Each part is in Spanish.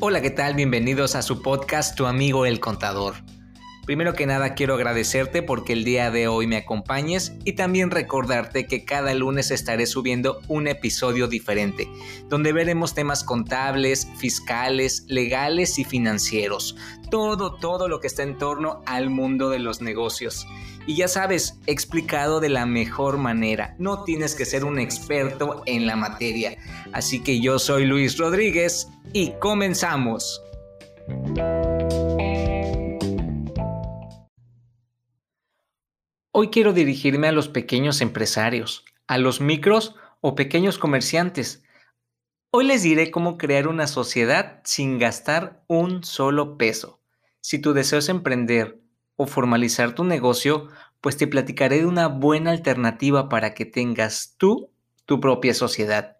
Hola, ¿qué tal? Bienvenidos a su podcast Tu amigo el contador. Primero que nada quiero agradecerte porque el día de hoy me acompañes y también recordarte que cada lunes estaré subiendo un episodio diferente, donde veremos temas contables, fiscales, legales y financieros. Todo, todo lo que está en torno al mundo de los negocios. Y ya sabes, explicado de la mejor manera. No tienes que ser un experto en la materia. Así que yo soy Luis Rodríguez y comenzamos. Hoy quiero dirigirme a los pequeños empresarios, a los micros o pequeños comerciantes. Hoy les diré cómo crear una sociedad sin gastar un solo peso. Si tu deseo es emprender o formalizar tu negocio, pues te platicaré de una buena alternativa para que tengas tú tu propia sociedad.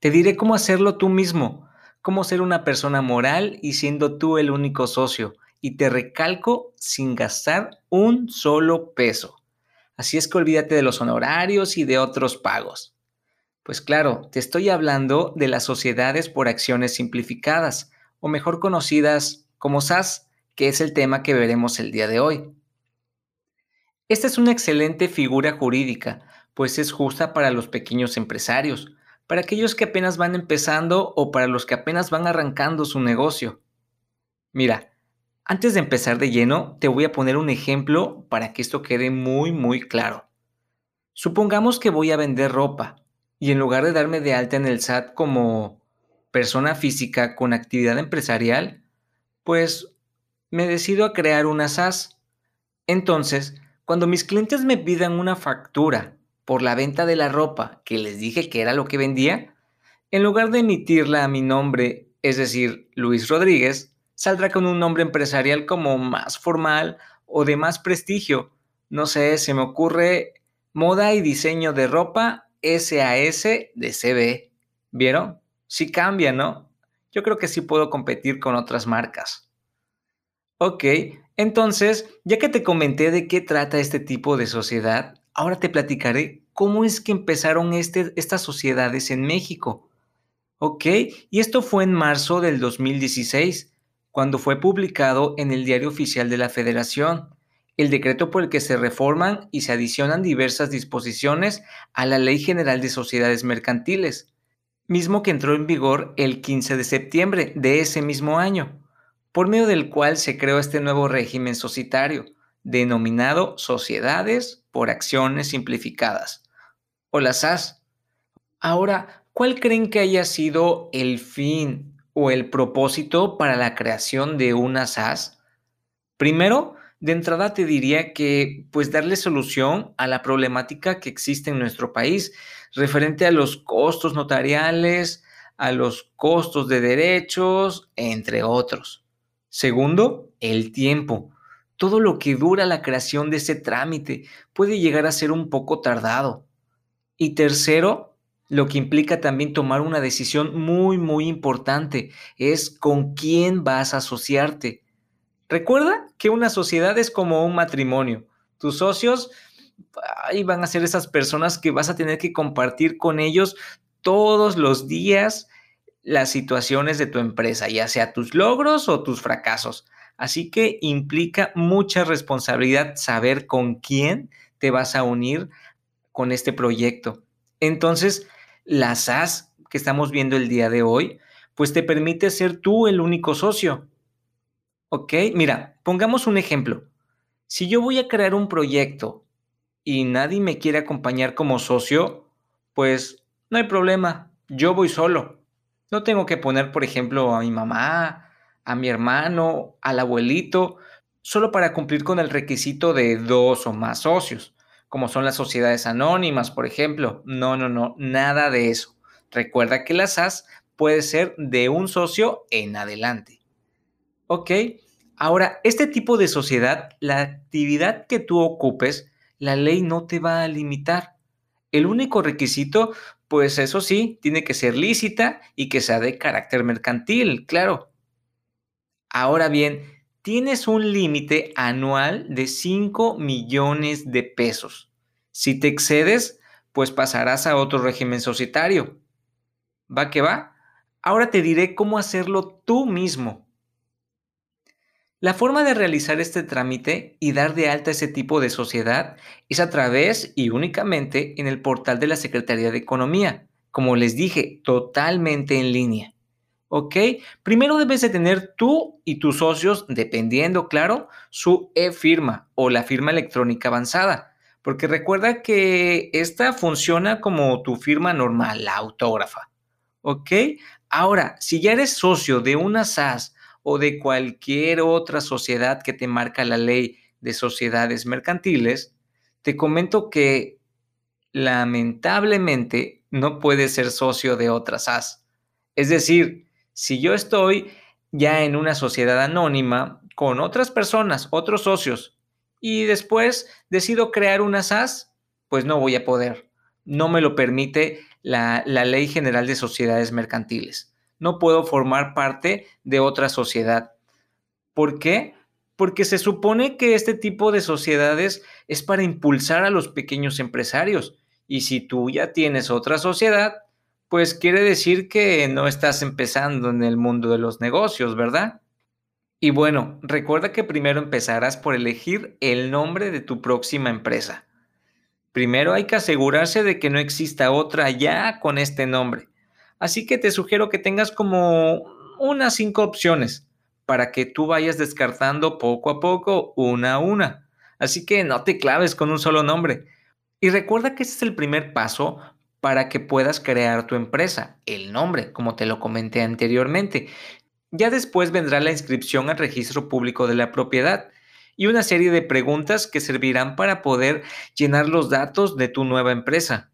Te diré cómo hacerlo tú mismo, cómo ser una persona moral y siendo tú el único socio, y te recalco sin gastar un solo peso. Así es que olvídate de los honorarios y de otros pagos. Pues claro, te estoy hablando de las sociedades por acciones simplificadas, o mejor conocidas como SAS que es el tema que veremos el día de hoy. Esta es una excelente figura jurídica, pues es justa para los pequeños empresarios, para aquellos que apenas van empezando o para los que apenas van arrancando su negocio. Mira, antes de empezar de lleno, te voy a poner un ejemplo para que esto quede muy, muy claro. Supongamos que voy a vender ropa y en lugar de darme de alta en el SAT como persona física con actividad empresarial, pues me decido a crear una SAS. Entonces, cuando mis clientes me pidan una factura por la venta de la ropa que les dije que era lo que vendía, en lugar de emitirla a mi nombre, es decir, Luis Rodríguez, saldrá con un nombre empresarial como más formal o de más prestigio. No sé, se me ocurre moda y diseño de ropa SAS de CB. ¿Vieron? Sí cambia, ¿no? Yo creo que sí puedo competir con otras marcas. Ok, entonces, ya que te comenté de qué trata este tipo de sociedad, ahora te platicaré cómo es que empezaron este, estas sociedades en México. Ok, y esto fue en marzo del 2016, cuando fue publicado en el Diario Oficial de la Federación el decreto por el que se reforman y se adicionan diversas disposiciones a la Ley General de Sociedades Mercantiles, mismo que entró en vigor el 15 de septiembre de ese mismo año por medio del cual se creó este nuevo régimen societario, denominado Sociedades por Acciones Simplificadas, o las SAS. Ahora, ¿cuál creen que haya sido el fin o el propósito para la creación de una SAS? Primero, de entrada te diría que pues darle solución a la problemática que existe en nuestro país referente a los costos notariales, a los costos de derechos, entre otros. Segundo, el tiempo. Todo lo que dura la creación de ese trámite puede llegar a ser un poco tardado. Y tercero, lo que implica también tomar una decisión muy, muy importante es con quién vas a asociarte. Recuerda que una sociedad es como un matrimonio. Tus socios ahí van a ser esas personas que vas a tener que compartir con ellos todos los días las situaciones de tu empresa, ya sea tus logros o tus fracasos. Así que implica mucha responsabilidad saber con quién te vas a unir con este proyecto. Entonces, la SAS que estamos viendo el día de hoy, pues te permite ser tú el único socio. ¿Ok? Mira, pongamos un ejemplo. Si yo voy a crear un proyecto y nadie me quiere acompañar como socio, pues no hay problema, yo voy solo. No tengo que poner, por ejemplo, a mi mamá, a mi hermano, al abuelito, solo para cumplir con el requisito de dos o más socios, como son las sociedades anónimas, por ejemplo. No, no, no, nada de eso. Recuerda que la SAS puede ser de un socio en adelante. ¿Ok? Ahora, este tipo de sociedad, la actividad que tú ocupes, la ley no te va a limitar. El único requisito pues eso sí, tiene que ser lícita y que sea de carácter mercantil, claro. Ahora bien, tienes un límite anual de 5 millones de pesos. Si te excedes, pues pasarás a otro régimen societario. ¿Va que va? Ahora te diré cómo hacerlo tú mismo. La forma de realizar este trámite y dar de alta ese tipo de sociedad es a través y únicamente en el portal de la Secretaría de Economía, como les dije, totalmente en línea. ¿Ok? Primero debes de tener tú y tus socios, dependiendo, claro, su e-firma o la firma electrónica avanzada, porque recuerda que esta funciona como tu firma normal, la autógrafa. ¿Ok? Ahora, si ya eres socio de una SAS o de cualquier otra sociedad que te marca la ley de sociedades mercantiles, te comento que lamentablemente no puedes ser socio de otra SAS. Es decir, si yo estoy ya en una sociedad anónima con otras personas, otros socios, y después decido crear una SAS, pues no voy a poder. No me lo permite la, la Ley General de Sociedades Mercantiles no puedo formar parte de otra sociedad. ¿Por qué? Porque se supone que este tipo de sociedades es para impulsar a los pequeños empresarios. Y si tú ya tienes otra sociedad, pues quiere decir que no estás empezando en el mundo de los negocios, ¿verdad? Y bueno, recuerda que primero empezarás por elegir el nombre de tu próxima empresa. Primero hay que asegurarse de que no exista otra ya con este nombre. Así que te sugiero que tengas como unas cinco opciones para que tú vayas descartando poco a poco una a una. Así que no te claves con un solo nombre. Y recuerda que este es el primer paso para que puedas crear tu empresa, el nombre, como te lo comenté anteriormente. Ya después vendrá la inscripción al registro público de la propiedad y una serie de preguntas que servirán para poder llenar los datos de tu nueva empresa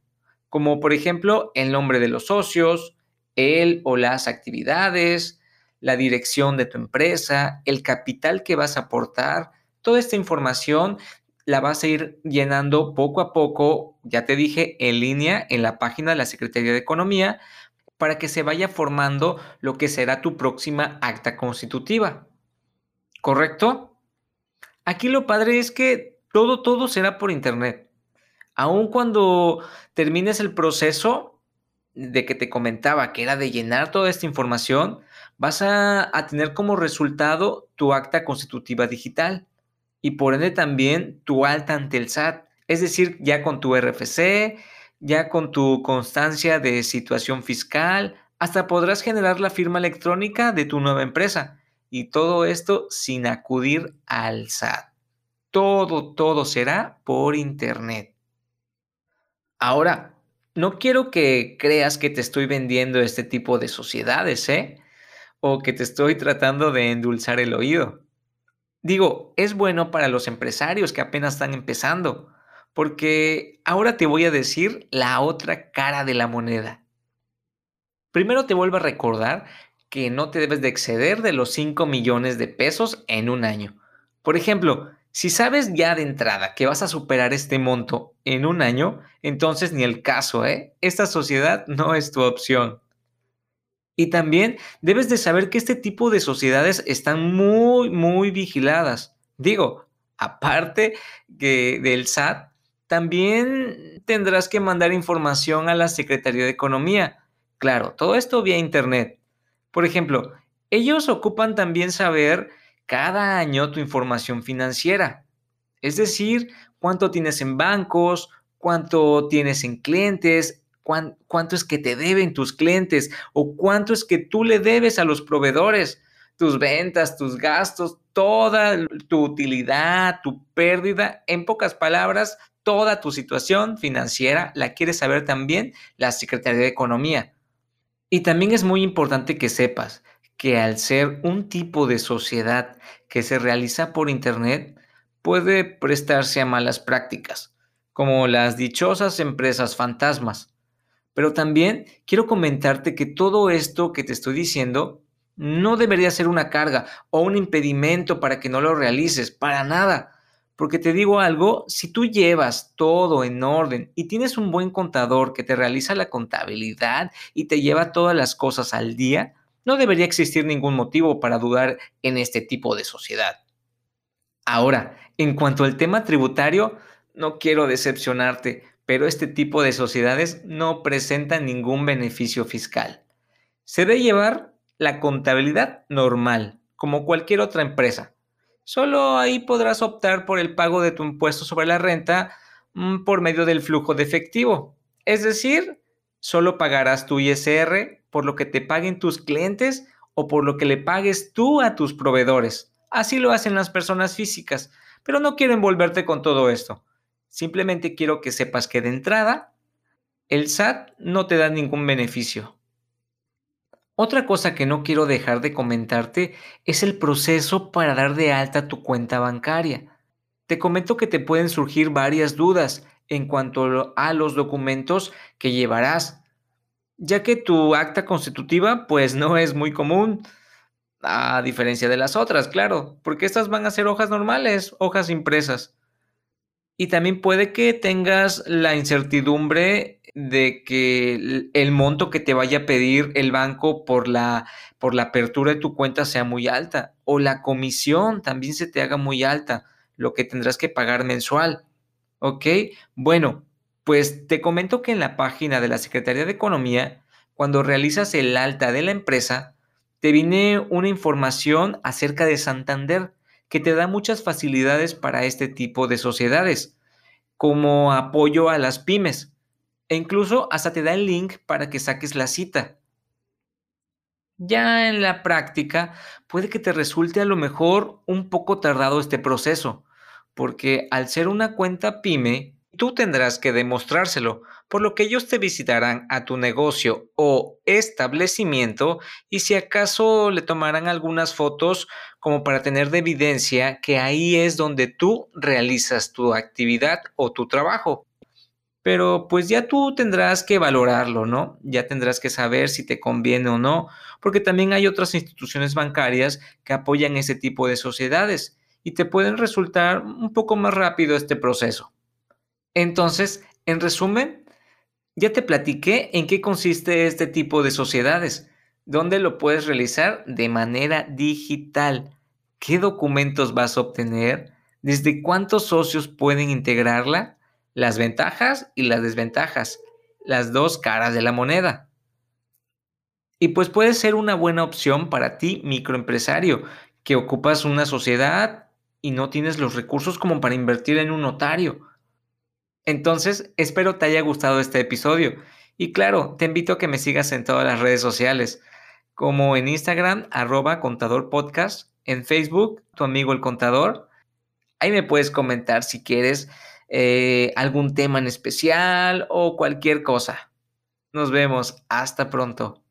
como por ejemplo el nombre de los socios, el o las actividades, la dirección de tu empresa, el capital que vas a aportar. Toda esta información la vas a ir llenando poco a poco, ya te dije, en línea en la página de la Secretaría de Economía, para que se vaya formando lo que será tu próxima acta constitutiva. ¿Correcto? Aquí lo padre es que todo, todo será por Internet. Aun cuando termines el proceso de que te comentaba, que era de llenar toda esta información, vas a, tener como resultado tu acta constitutiva digital y por ende también tu alta ante el SAT, es decir, ya con tu RFC, ya con tu constancia de situación fiscal, hasta podrás generar la firma electrónica de tu nueva empresa. Y todo esto sin acudir al SAT. Todo, todo será por Internet. Ahora, no quiero que creas que te estoy vendiendo este tipo de sociedades, ¿eh? O que te estoy tratando de endulzar el oído. Digo, es bueno para los empresarios que apenas están empezando, porque ahora te voy a decir la otra cara de la moneda. Primero te vuelvo a recordar que no te debes de exceder de los 5 millones de pesos en un año. Por ejemplo, si sabes ya de entrada que vas a superar este monto en un año, entonces ni el caso, ¿eh? Esta sociedad no es tu opción. Y también debes de saber que este tipo de sociedades están muy, muy vigiladas. Digo, aparte del SAT, también tendrás que mandar información a la Secretaría de Economía. Claro, todo esto vía Internet. Por ejemplo, ellos ocupan también saber cada año tu información financiera. Es decir, cuánto tienes en bancos, cuánto tienes en clientes, cuánto es que te deben tus clientes o cuánto es que tú le debes a los proveedores, tus ventas, tus gastos, toda tu utilidad, tu pérdida, en pocas palabras, toda tu situación financiera la quiere saber también la Secretaría de Economía. Y también es muy importante que sepas que al ser un tipo de sociedad que se realiza por Internet, puede prestarse a malas prácticas, como las dichosas empresas fantasmas. Pero también quiero comentarte que todo esto que te estoy diciendo no debería ser una carga o un impedimento para que no lo realices, para nada. Porque te digo algo, si tú llevas todo en orden y tienes un buen contador que te realiza la contabilidad y te lleva todas las cosas al día, no debería existir ningún motivo para dudar en este tipo de sociedad. Ahora, en cuanto al tema tributario, no quiero decepcionarte, pero este tipo de sociedades no presentan ningún beneficio fiscal. Se debe llevar la contabilidad normal, como cualquier otra empresa. Solo ahí podrás optar por el pago de tu impuesto sobre la renta mm, por medio del flujo de efectivo. Es decir, solo pagarás tu ISR por lo que te paguen tus clientes o por lo que le pagues tú a tus proveedores. Así lo hacen las personas físicas, pero no quiero envolverte con todo esto. Simplemente quiero que sepas que de entrada, el SAT no te da ningún beneficio. Otra cosa que no quiero dejar de comentarte es el proceso para dar de alta tu cuenta bancaria. Te comento que te pueden surgir varias dudas en cuanto a los documentos que llevarás, ya que tu acta constitutiva pues no es muy común, a diferencia de las otras, claro, porque estas van a ser hojas normales, hojas impresas. Y también puede que tengas la incertidumbre de que el monto que te vaya a pedir el banco por la, por la apertura de tu cuenta sea muy alta o la comisión también se te haga muy alta, lo que tendrás que pagar mensual. ¿Ok? Bueno, pues te comento que en la página de la Secretaría de Economía, cuando realizas el alta de la empresa, te viene una información acerca de Santander que te da muchas facilidades para este tipo de sociedades, como apoyo a las pymes, e incluso hasta te da el link para que saques la cita. Ya en la práctica, puede que te resulte a lo mejor un poco tardado este proceso, porque al ser una cuenta pyme, tú tendrás que demostrárselo, por lo que ellos te visitarán a tu negocio o establecimiento y si acaso le tomarán algunas fotos como para tener de evidencia que ahí es donde tú realizas tu actividad o tu trabajo. Pero pues ya tú tendrás que valorarlo, ¿no? Ya tendrás que saber si te conviene o no, porque también hay otras instituciones bancarias que apoyan ese tipo de sociedades y te pueden resultar un poco más rápido este proceso. Entonces, en resumen, ya te platiqué en qué consiste este tipo de sociedades, dónde lo puedes realizar de manera digital, qué documentos vas a obtener, desde cuántos socios pueden integrarla, las ventajas y las desventajas, las dos caras de la moneda. Y pues puede ser una buena opción para ti, microempresario, que ocupas una sociedad y no tienes los recursos como para invertir en un notario entonces, espero te haya gustado este episodio. Y claro, te invito a que me sigas en todas las redes sociales, como en Instagram, arroba contador podcast, en Facebook, tu amigo el contador. Ahí me puedes comentar si quieres eh, algún tema en especial o cualquier cosa. Nos vemos. Hasta pronto.